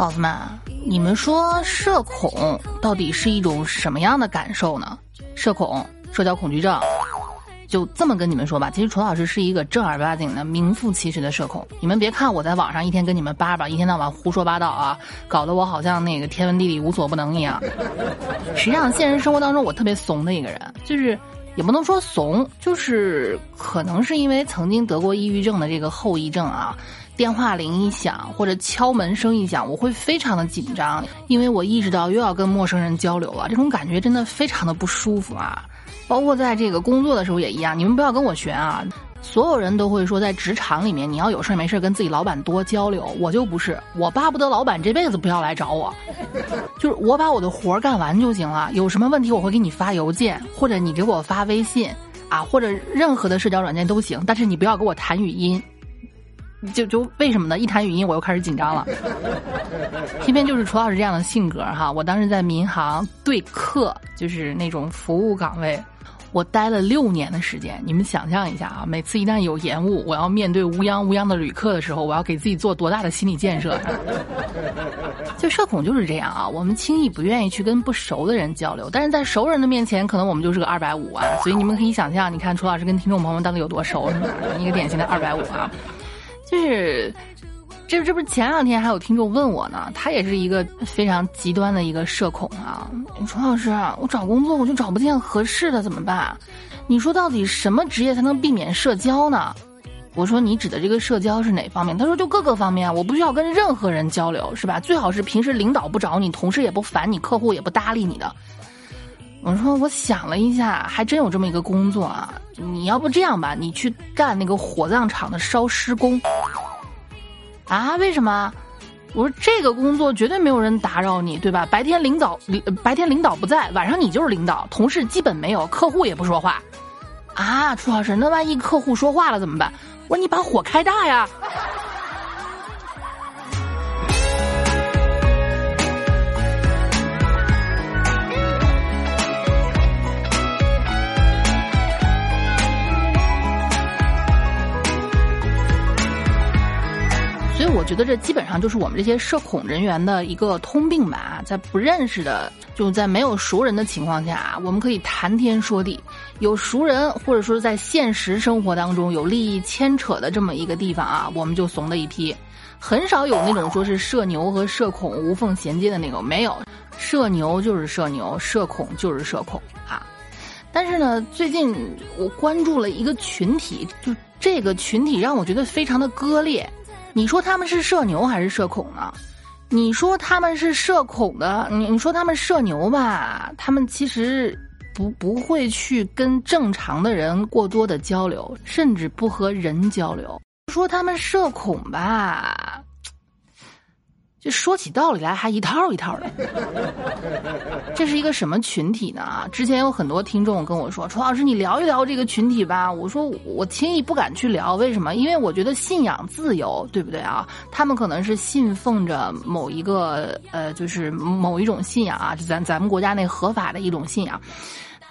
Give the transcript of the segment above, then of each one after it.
宝子们，你们说社恐到底是一种什么样的感受呢？社恐、社交恐惧症，就这么跟你们说吧。其实楚老师是一个正儿八经的、名副其实的社恐。你们别看我在网上一天跟你们叭叭，一天到晚胡说八道啊，搞得我好像那个天文地理无所不能一样。实际上，现实生活当中我特别怂的一个人，就是也不能说怂，就是可能是因为曾经得过抑郁症的这个后遗症啊。电话铃一响，或者敲门声一响，我会非常的紧张，因为我意识到又要跟陌生人交流了，这种感觉真的非常的不舒服啊！包括在这个工作的时候也一样，你们不要跟我学啊！所有人都会说，在职场里面，你要有事没事跟自己老板多交流，我就不是，我巴不得老板这辈子不要来找我，就是我把我的活干完就行了，有什么问题我会给你发邮件，或者你给我发微信，啊，或者任何的社交软件都行，但是你不要给我谈语音。就就为什么呢？一谈语音我又开始紧张了。偏偏就是楚老师这样的性格哈，我当时在民航对客，就是那种服务岗位，我待了六年的时间。你们想象一下啊，每次一旦有延误，我要面对乌泱乌泱的旅客的时候，我要给自己做多大的心理建设？就社恐就是这样啊，我们轻易不愿意去跟不熟的人交流，但是在熟人的面前，可能我们就是个二百五啊。所以你们可以想象，你看楚老师跟听众朋友们到底有多熟，是吧？一个典型的二百五啊。就是，这这不是前两天还有听众问我呢，他也是一个非常极端的一个社恐啊。楚老师，我找工作我就找不见合适的怎么办？你说到底什么职业才能避免社交呢？我说你指的这个社交是哪方面？他说就各个方面，我不需要跟任何人交流，是吧？最好是平时领导不找你，同事也不烦你，客户也不搭理你的。我说我想了一下，还真有这么一个工作啊！你要不这样吧，你去干那个火葬场的烧尸工。啊？为什么？我说这个工作绝对没有人打扰你，对吧？白天领导白天领导不在，晚上你就是领导，同事基本没有，客户也不说话。啊，楚老师，那万一客户说话了怎么办？我说你把火开大呀。我觉得这基本上就是我们这些社恐人员的一个通病吧，在不认识的，就在没有熟人的情况下，我们可以谈天说地；有熟人或者说在现实生活当中有利益牵扯的这么一个地方啊，我们就怂的一批，很少有那种说是社牛和社恐无缝衔接的那种，没有，社牛就是社牛，社恐就是社恐啊。但是呢，最近我关注了一个群体，就这个群体让我觉得非常的割裂。你说他们是社牛还是社恐呢？你说他们是社恐的，你你说他们社牛吧，他们其实不不会去跟正常的人过多的交流，甚至不和人交流。说他们社恐吧。就说起道理来还一套一套的，这是一个什么群体呢？之前有很多听众跟我说：“楚老师，你聊一聊这个群体吧。”我说：“我轻易不敢去聊，为什么？因为我觉得信仰自由，对不对啊？他们可能是信奉着某一个呃，就是某一种信仰啊，就咱咱们国家那合法的一种信仰。”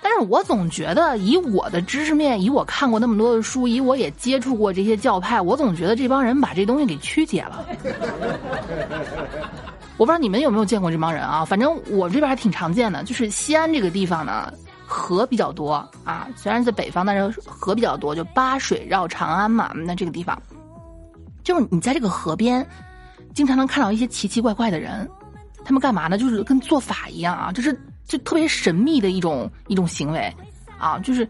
但是我总觉得，以我的知识面，以我看过那么多的书，以我也接触过这些教派，我总觉得这帮人把这东西给曲解了。我不知道你们有没有见过这帮人啊？反正我这边还挺常见的。就是西安这个地方呢，河比较多啊，虽然在北方，但是河比较多，就八水绕长安嘛。那这个地方，就是你在这个河边，经常能看到一些奇奇怪怪的人，他们干嘛呢？就是跟做法一样啊，就是。就特别神秘的一种一种行为，啊，就是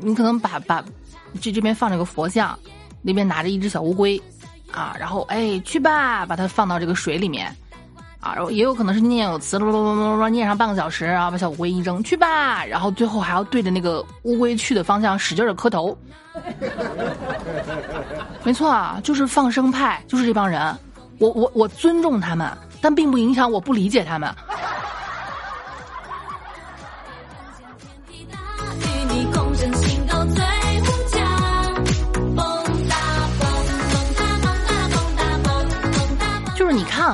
你可能把把这这边放着个佛像，那边拿着一只小乌龟，啊，然后哎去吧，把它放到这个水里面，啊，然后也有可能是念有词，啰啰啰啰啰念上半个小时，然后把小乌龟一扔去吧，然后最后还要对着那个乌龟去的方向使劲的磕头。没错啊，就是放生派，就是这帮人，我我我尊重他们。但并不影响我不理解他们。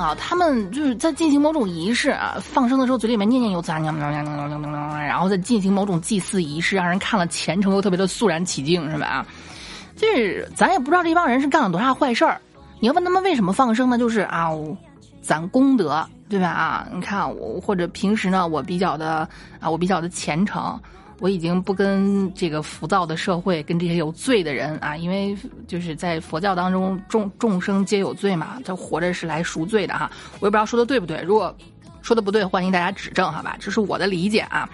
啊，他们就是在进行某种仪式啊，放生的时候嘴里面念念有词，然后再进行某种祭祀仪式，让人看了虔诚又特别的肃然起敬，是吧？就是咱也不知道这帮人是干了多大坏事儿。你要问他们为什么放生呢？就是啊，攒功德，对吧？啊，你看我或者平时呢，我比较的啊，我比较的虔诚，我已经不跟这个浮躁的社会，跟这些有罪的人啊，因为就是在佛教当中，众众生皆有罪嘛，他活着是来赎罪的哈。我也不知道说的对不对，如果说的不对，欢迎大家指正，好吧？这是我的理解啊。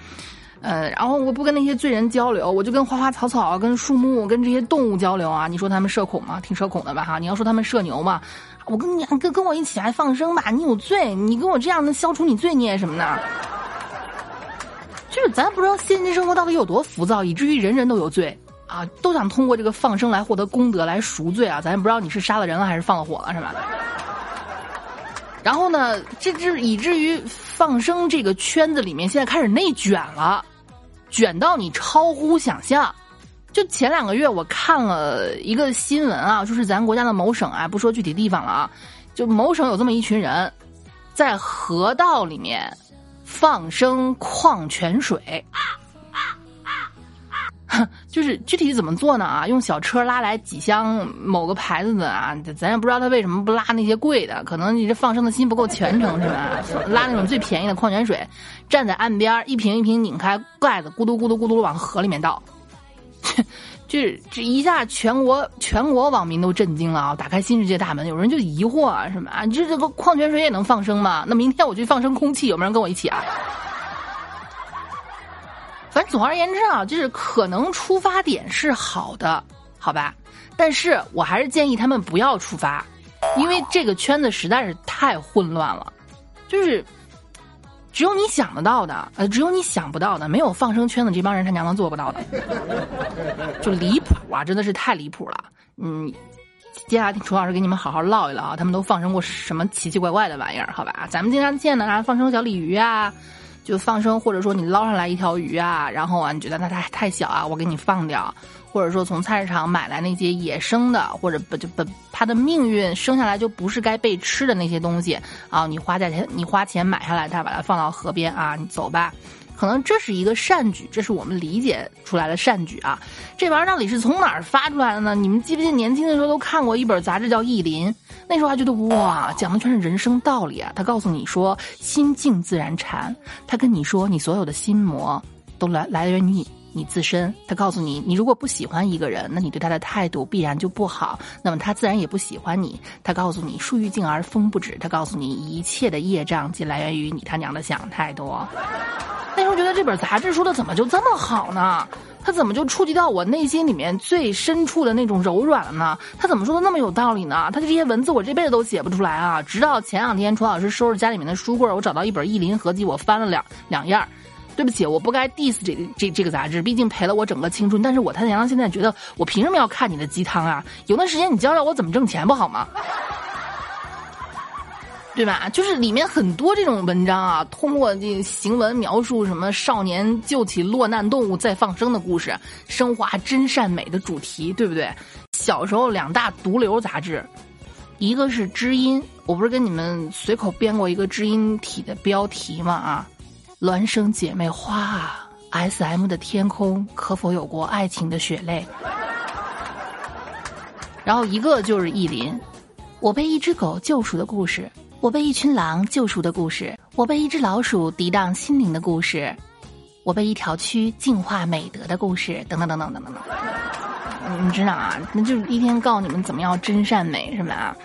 呃，然后我不跟那些罪人交流，我就跟花花草草、跟树木、跟这些动物交流啊。你说他们社恐吗？挺社恐的吧？哈，你要说他们社牛嘛？我跟你跟跟我一起来放生吧，你有罪，你跟我这样能消除你罪孽什么的。就是咱不知道现今生活到底有多浮躁，以至于人人都有罪啊，都想通过这个放生来获得功德来赎罪啊。咱也不知道你是杀了人了还是放了火了，是吧？然后呢，这这以至于放生这个圈子里面现在开始内卷了。卷到你超乎想象，就前两个月我看了一个新闻啊，就是咱国家的某省啊，不说具体地方了啊，就某省有这么一群人，在河道里面放生矿泉水。就是具体怎么做呢？啊，用小车拉来几箱某个牌子的啊，咱也不知道他为什么不拉那些贵的，可能你这放生的心不够虔诚是吧？拉那种最便宜的矿泉水，站在岸边一瓶一瓶拧开盖子，咕嘟咕嘟咕嘟往河里面倒，就是这一下全国全国网民都震惊了啊！打开新世界大门，有人就疑惑啊，什么啊？这这个矿泉水也能放生吗？那明天我去放生空气，有没有人跟我一起啊？反正总而言之啊，就是可能出发点是好的，好吧？但是我还是建议他们不要出发，因为这个圈子实在是太混乱了。就是只有你想得到的，呃，只有你想不到的，没有放生圈子这帮人他娘能做不到的，就离谱啊！真的是太离谱了。嗯，接下来楚老师给你们好好唠一唠啊，他们都放生过什么奇奇怪怪的玩意儿？好吧？咱们经常见的啊，放生小鲤鱼啊。就放生，或者说你捞上来一条鱼啊，然后啊，你觉得它太太小啊，我给你放掉；或者说从菜市场买来那些野生的，或者不就不它的命运生下来就不是该被吃的那些东西啊，你花价钱你花钱买下来它，把它放到河边啊，你走吧。可能这是一个善举，这是我们理解出来的善举啊。这玩意儿到底是从哪儿发出来的呢？你们记不记得年轻的时候都看过一本杂志叫《意林》？那时候还觉得哇，讲的全是人生道理啊。他告诉你说，心静自然禅。他跟你说，你所有的心魔都来来源于你你自身。他告诉你，你如果不喜欢一个人，那你对他的态度必然就不好，那么他自然也不喜欢你。他告诉你，树欲静而风不止。他告诉你，一切的业障皆来源于你他娘的想太多。那时候觉得这本杂志说的怎么就这么好呢？他怎么就触及到我内心里面最深处的那种柔软了呢？他怎么说的那么有道理呢？他的这些文字我这辈子都写不出来啊！直到前两天，楚老师收拾家里面的书柜，我找到一本意林合集，我翻了两两页。对不起，我不该 diss 这这这个杂志，毕竟陪了我整个青春。但是我他娘现在觉得，我凭什么要看你的鸡汤啊？有段时间你教教我怎么挣钱不好吗？对吧？就是里面很多这种文章啊，通过这行文描述什么少年救起落难动物再放生的故事，升华真善美的主题，对不对？小时候两大毒瘤杂志，一个是知音，我不是跟你们随口编过一个知音体的标题吗？啊，孪生姐妹花啊，S M 的天空可否有过爱情的血泪？然后一个就是意林，我被一只狗救赎的故事。我被一群狼救赎的故事，我被一只老鼠涤荡心灵的故事，我被一条蛆净化美德的故事，等等等等等等等。你知道啊？那就是一天告诉你们怎么样真善美，是吧？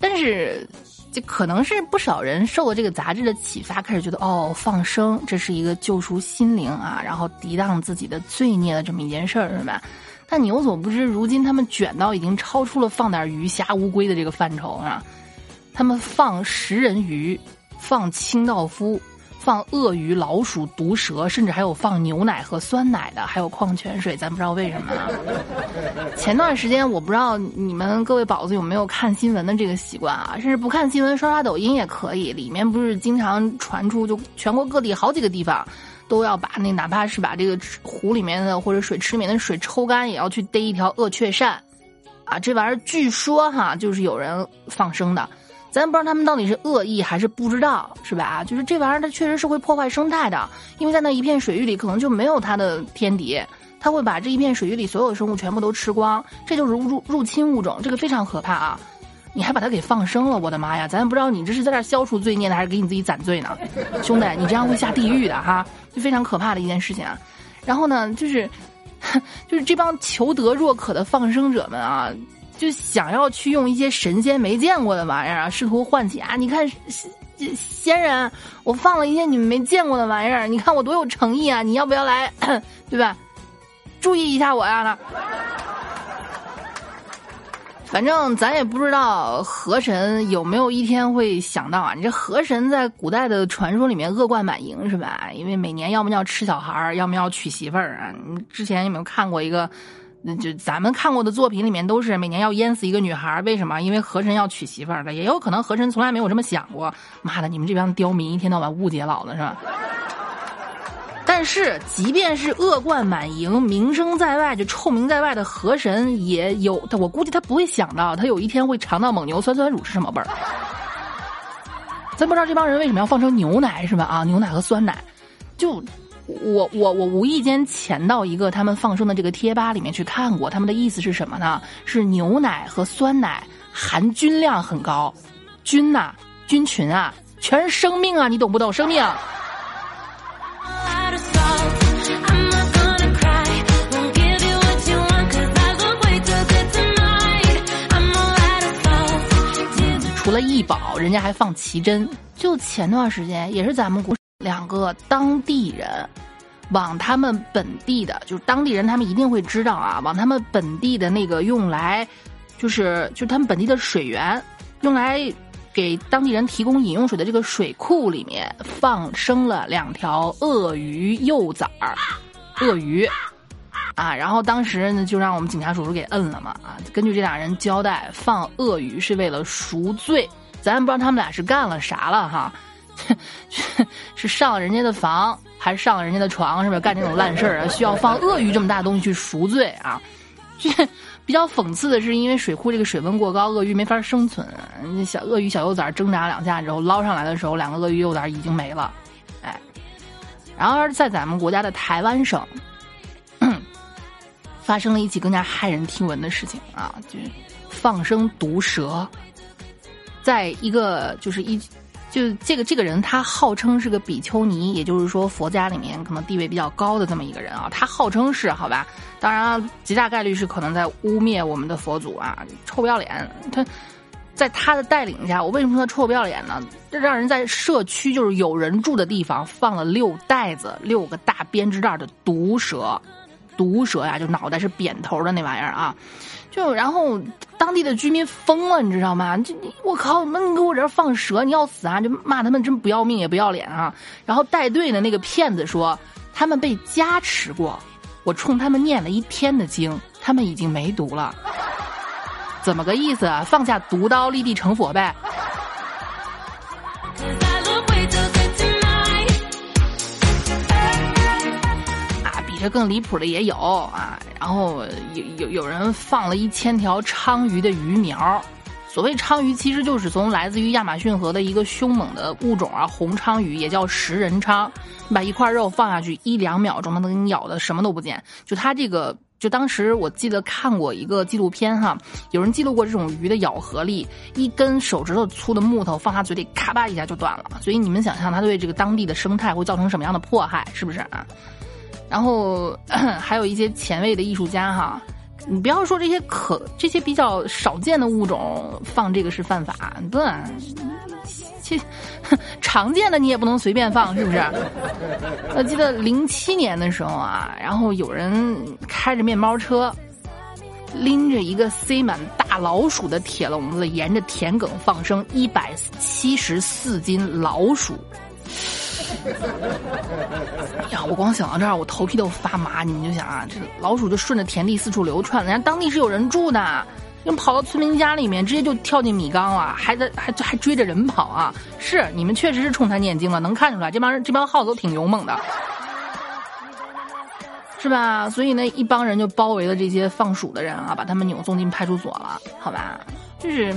但是，就可能是不少人受了这个杂志的启发，开始觉得哦，放生这是一个救赎心灵啊，然后涤荡自己的罪孽的这么一件事儿，是吧？但你有所不知，如今他们卷到已经超出了放点鱼虾乌龟的这个范畴啊。他们放食人鱼，放清道夫，放鳄鱼、老鼠、毒蛇，甚至还有放牛奶和酸奶的，还有矿泉水，咱不知道为什么。前段时间我不知道你们各位宝子有没有看新闻的这个习惯啊？甚至不看新闻刷刷抖音也可以，里面不是经常传出就全国各地好几个地方都要把那哪怕是把这个湖里面的或者水池里面的水抽干，也要去逮一条鳄雀鳝。啊，这玩意儿据说哈，就是有人放生的，咱不知道他们到底是恶意还是不知道，是吧？啊就是这玩意儿它确实是会破坏生态的，因为在那一片水域里可能就没有它的天敌，它会把这一片水域里所有的生物全部都吃光，这就是入入侵物种，这个非常可怕啊！你还把它给放生了，我的妈呀！咱也不知道你这是在这消除罪孽呢，还是给你自己攒罪呢？兄弟，你这样会下地狱的哈，就非常可怕的一件事情啊！然后呢，就是。就是这帮求得若渴的放生者们啊，就想要去用一些神仙没见过的玩意儿啊，试图唤起啊！你看，仙人，我放了一些你们没见过的玩意儿，你看我多有诚意啊！你要不要来，对吧？注意一下我呀！反正咱也不知道河神有没有一天会想到啊！你这河神在古代的传说里面恶贯满盈是吧？因为每年要么要吃小孩儿，要么要娶媳妇儿啊！你之前有没有看过一个？那就咱们看过的作品里面都是每年要淹死一个女孩，为什么？因为河神要娶媳妇儿的，也有可能河神从来没有这么想过。妈的，你们这帮刁民一天到晚误解老子是吧？但是，即便是恶贯满盈、名声在外、就臭名在外的河神，也有他。我估计他不会想到，他有一天会尝到蒙牛酸酸乳是什么味儿。咱不知道这帮人为什么要放成牛奶是吧？啊，牛奶和酸奶。就我我我无意间潜到一个他们放生的这个贴吧里面去看过，他们的意思是什么呢？是牛奶和酸奶含菌量很高，菌呐，菌群啊，全是生命啊，你懂不懂？生命。除了易宝，人家还放奇珍。就前段时间，也是咱们国两个当地人，往他们本地的，就是当地人，他们一定会知道啊，往他们本地的那个用来，就是就他们本地的水源，用来给当地人提供饮用水的这个水库里面，放生了两条鳄鱼幼崽儿，鳄鱼。啊，然后当时呢，就让我们警察叔叔给摁了嘛。啊，根据这俩人交代，放鳄鱼是为了赎罪。咱也不知道他们俩是干了啥了哈，是上人家的房，还是上人家的床，是不是干这种烂事儿啊？需要放鳄鱼这么大东西去赎罪啊？这比较讽刺的是，因为水库这个水温过高，鳄鱼没法生存。那小鳄鱼小幼崽挣扎两下之后捞上来的时候，两个鳄鱼幼崽已经没了。哎，然而在咱们国家的台湾省。发生了一起更加骇人听闻的事情啊，就放生毒蛇，在一个就是一，就这个这个人他号称是个比丘尼，也就是说佛家里面可能地位比较高的这么一个人啊，他号称是好吧，当然极大概率是可能在污蔑我们的佛祖啊，臭不要脸！他在他的带领下，我为什么说他臭不要脸呢？这让人在社区就是有人住的地方放了六袋子六个大编织袋的毒蛇。毒蛇呀，就脑袋是扁头的那玩意儿啊，就然后当地的居民疯了，你知道吗？就我靠，那你给我这放蛇，你要死啊！就骂他们真不要命也不要脸啊！然后带队的那个骗子说，他们被加持过，我冲他们念了一天的经，他们已经没毒了，怎么个意思？放下毒刀，立地成佛呗？这更离谱的也有啊，然后有有有人放了一千条鲳鱼的鱼苗，所谓鲳鱼其实就是从来自于亚马逊河的一个凶猛的物种啊，红鲳鱼也叫食人鲳，你把一块肉放下去一两秒钟，它能给你咬的什么都不见。就它这个，就当时我记得看过一个纪录片哈，有人记录过这种鱼的咬合力，一根手指头粗的木头放它嘴里咔吧一下就断了，所以你们想象它对这个当地的生态会造成什么样的迫害，是不是啊？然后还有一些前卫的艺术家哈，你不要说这些可这些比较少见的物种放这个是犯法，对，其 常见的你也不能随便放，是不是？我记得零七年的时候啊，然后有人开着面包车，拎着一个塞满大老鼠的铁笼子，沿着田埂放生一百七十四斤老鼠。呀，我光想到这儿，我头皮都发麻。你们就想啊，这老鼠就顺着田地四处流窜，人家当地是有人住的，就跑到村民家里面，直接就跳进米缸了，还在还还追着人跑啊！是你们确实是冲他念经了，能看出来，这帮人这帮耗子都挺勇猛的。是吧？所以呢，一帮人就包围了这些放鼠的人啊，把他们扭送进派出所了。好吧，就是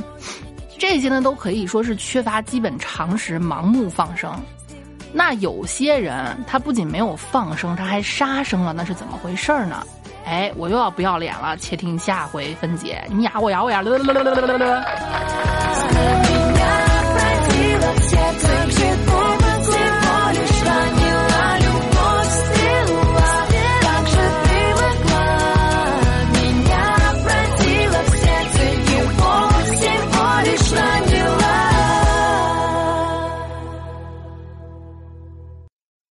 这些呢，都可以说是缺乏基本常识，盲目放生。那有些人他不仅没有放生，他还杀生了，那是怎么回事呢？哎，我又要不要脸了，且听下回分解。你咬我，咬我呀！